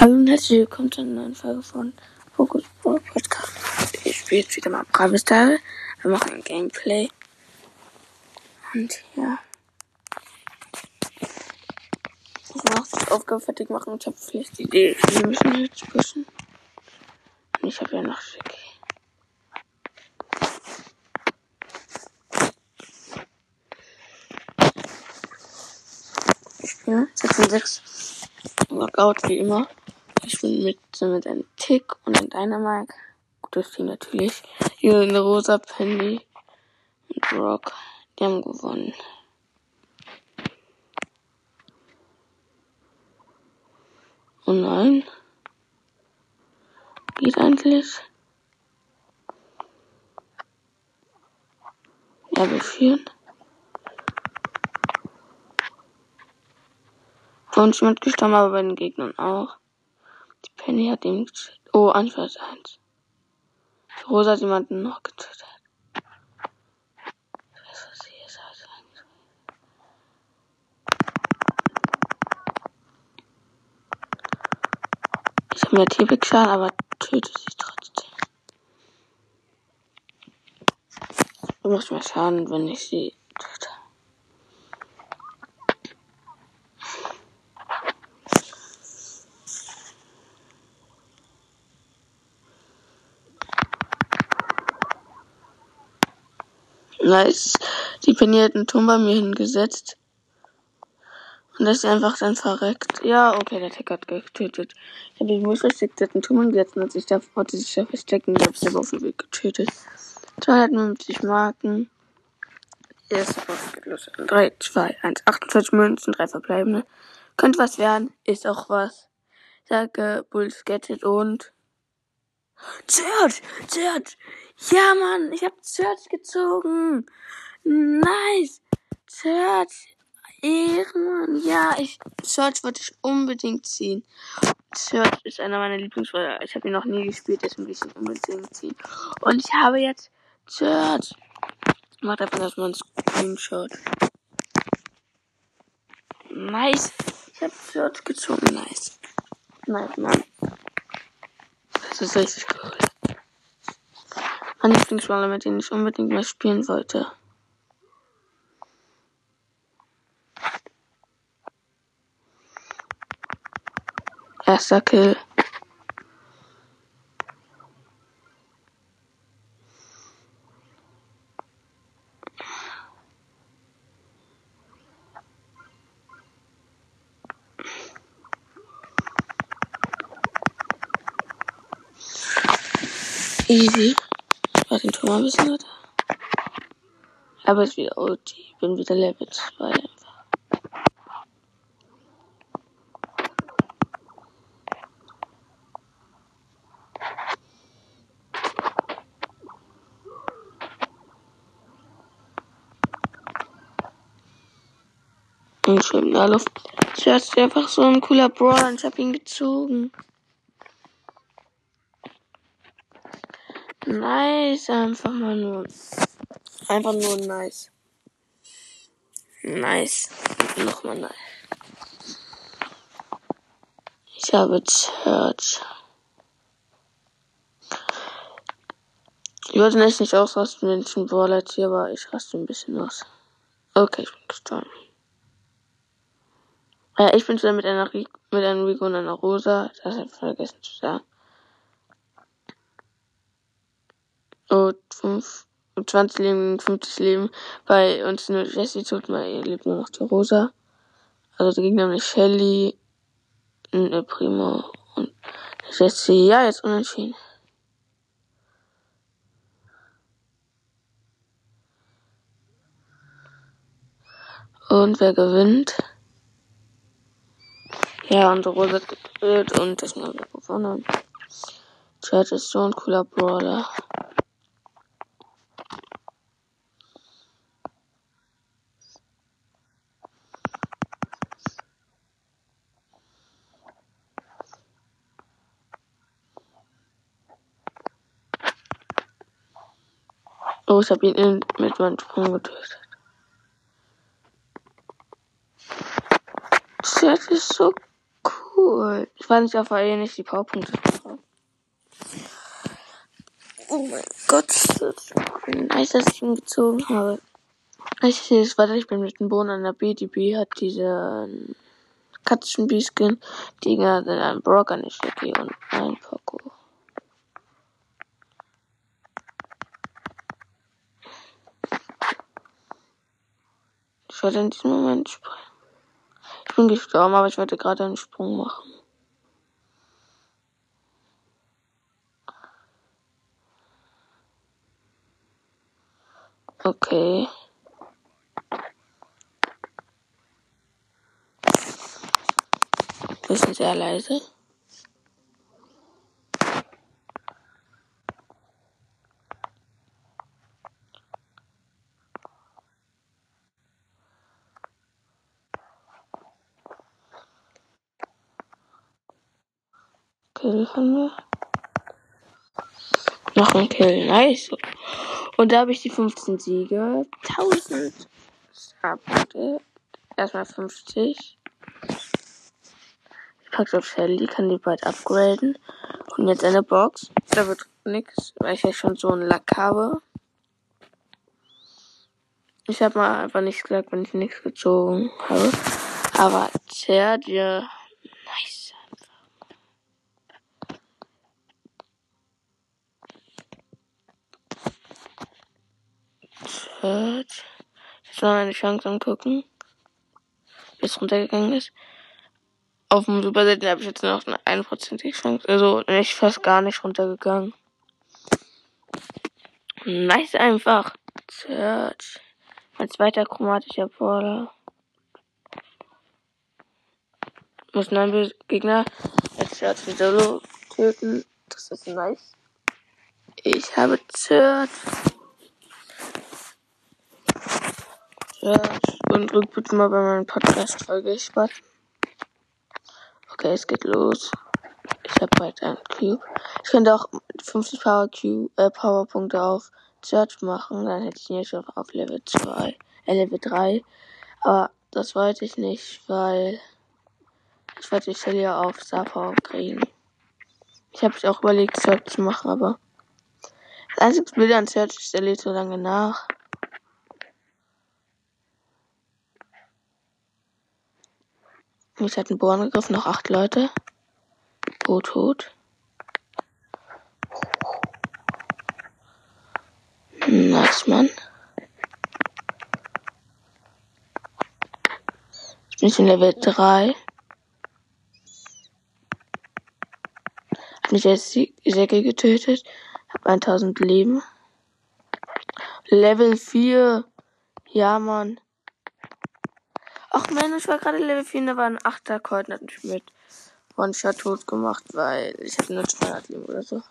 Hallo und herzlich willkommen zu einer neuen Folge von Focus Ball Podcast. Ich spiele jetzt wieder mal Braves Style. Wir machen ein Gameplay. Und ja. Ich muss die Aufgabe fertig machen. Ich habe vielleicht die Idee. Wir müssen jetzt pushen. Und ich habe ja noch Schick. Ich spiele 6 und 6. Workout wie immer. Ich bin mit, mit einem Tick und einem Dynamite. Gutes Team natürlich. Hier eine Rosa, Penny und Rock. Die haben gewonnen. Oh nein. Geht eigentlich. Ja, wir führen. Bei uns gestorben, aber bei den Gegnern auch. Penny hat ihn getötet. Oh, eins. Die Rosa hat jemanden noch getötet. Ich habe mir T-Big-Schaden, aber töte sie trotzdem. Du machst mir Schaden, wenn ich sie Hat einen Turm bei mir hingesetzt. Und ist einfach dann verreckt. Ja, okay, der Tech hat getötet. Ich habe hat einen Turm hingesetzt und hat sich da, wollte sich da verstecken. Ich habe es aber auf dem Weg getötet. 250 Marken. Erste los. 3, 2, 1, 28 Münzen, 3 verbleibende. Könnte was werden, ist auch was. Sage Bulls Gadget und Search! Search! Ja, Mann, ich hab Search gezogen. Nice. Search. Ehrenmann. Ja, ich, Search wollte ich unbedingt ziehen. Search ist einer meiner Lieblingswörter. Ich habe ihn noch nie gespielt, deswegen will ich ihn unbedingt ziehen. Und ich habe jetzt Search. Macht einfach erstmal einen Screenshot. Nice. Ich habe Search gezogen. Nice. Nice, Mann. Das ist richtig cool. Mein Lieblingsroller, mit dem ich unbedingt mal spielen wollte. Erster Kill. Easy. War den Turm ein bisschen weiter. Aber ist wieder OT. Bin wieder Level 2 einfach. Und in der Luft. Zuerst einfach so ein cooler Brawler und ich hab ihn gezogen. Nice, einfach mal nur. Einfach nur nice. Nice. Nochmal nice. Ich habe Church. Ich wollte echt nicht ausrasten, wenn ich ein Brawler ziehe, aber ich raste ein bisschen aus. Okay, ich bin gestorben. Ja, ich bin schon mit einer Rico, mit einem Rico und einer Rosa. Das habe ich vergessen zu sagen. 5, 20 Leben, 50 Leben. Bei uns nur Jessie tut mal, ihr lebt nur noch die Rosa. Also der Gegner nämlich Shelly, eine Primo und Jessie. Ja, jetzt unentschieden. Und wer gewinnt? Ja, unsere Rosa hat getötet und das haben wir gewonnen. Chad ist so ein cooler Brawler. Oh, ich habe ihn mit meinem Sprung getötet. Das ist so cool. Ich weil ich auf eh nicht die Powerpunkte habe. Oh mein Gott, das ist nice, dass ich ihn gezogen habe. Ich sehe es weiter, ich bin mit dem Bohnen an der B. Die B hat diese Katzenbee-Skin, die hat einen Brock, eine Shaggy und ein Poco. Ich wollte in diesem Moment springen. Ich bin gestorben, aber ich wollte gerade einen Sprung machen. Okay. Sind sehr leise. Kill haben wir. Noch ein Kill, nice. Und da habe ich die 15 Siege. 1000 Starpunkte. Erstmal 50. Ich pack's auf Shelly, kann die bald upgraden. Und jetzt eine Box. Da wird nix, weil ich ja schon so einen Lack habe. Ich habe mal einfach nichts gesagt, wenn ich nichts gezogen habe. Aber Serge, nice. Search. Jetzt mal meine Chance angucken. Bis runtergegangen ist. Auf dem Super Selten habe ich jetzt noch eine einprozentige Chance. Also nicht fast gar nicht runtergegangen. Nice einfach. Search. Mein zweiter chromatischer Border. Muss neun Gegner als Search mit Solo töten. Das ist nice. Ich habe Search. Search. Und bitte mal bei meinem Podcast-Folge Spaß. Okay, es geht los. Ich habe bald einen Cube. Ich könnte auch 50 Power Cube, äh, Powerpunkte auf Search machen. Dann hätte ich ihn jetzt schon auf Level 2, äh, Level 3. Aber das wollte ich nicht, weil ich wollte die Shelly auf Star kriegen. Ich habe auch überlegt, Search zu machen, aber das einzige Bild an Search ist, der lädt so lange nach. Mich hat ein Bo angegriffen, noch acht Leute. Bo tot. Nice, Mann. Jetzt bin ich in Level 3. Hab mich als Säcke getötet. Hab 1000 Leben. Level 4. Ja, Mann. Ach man, ich war gerade Level 4 und da war ein 8er Colt hat mich mit One-Shot tot gemacht, weil ich hatte nur 200 Leben oder so.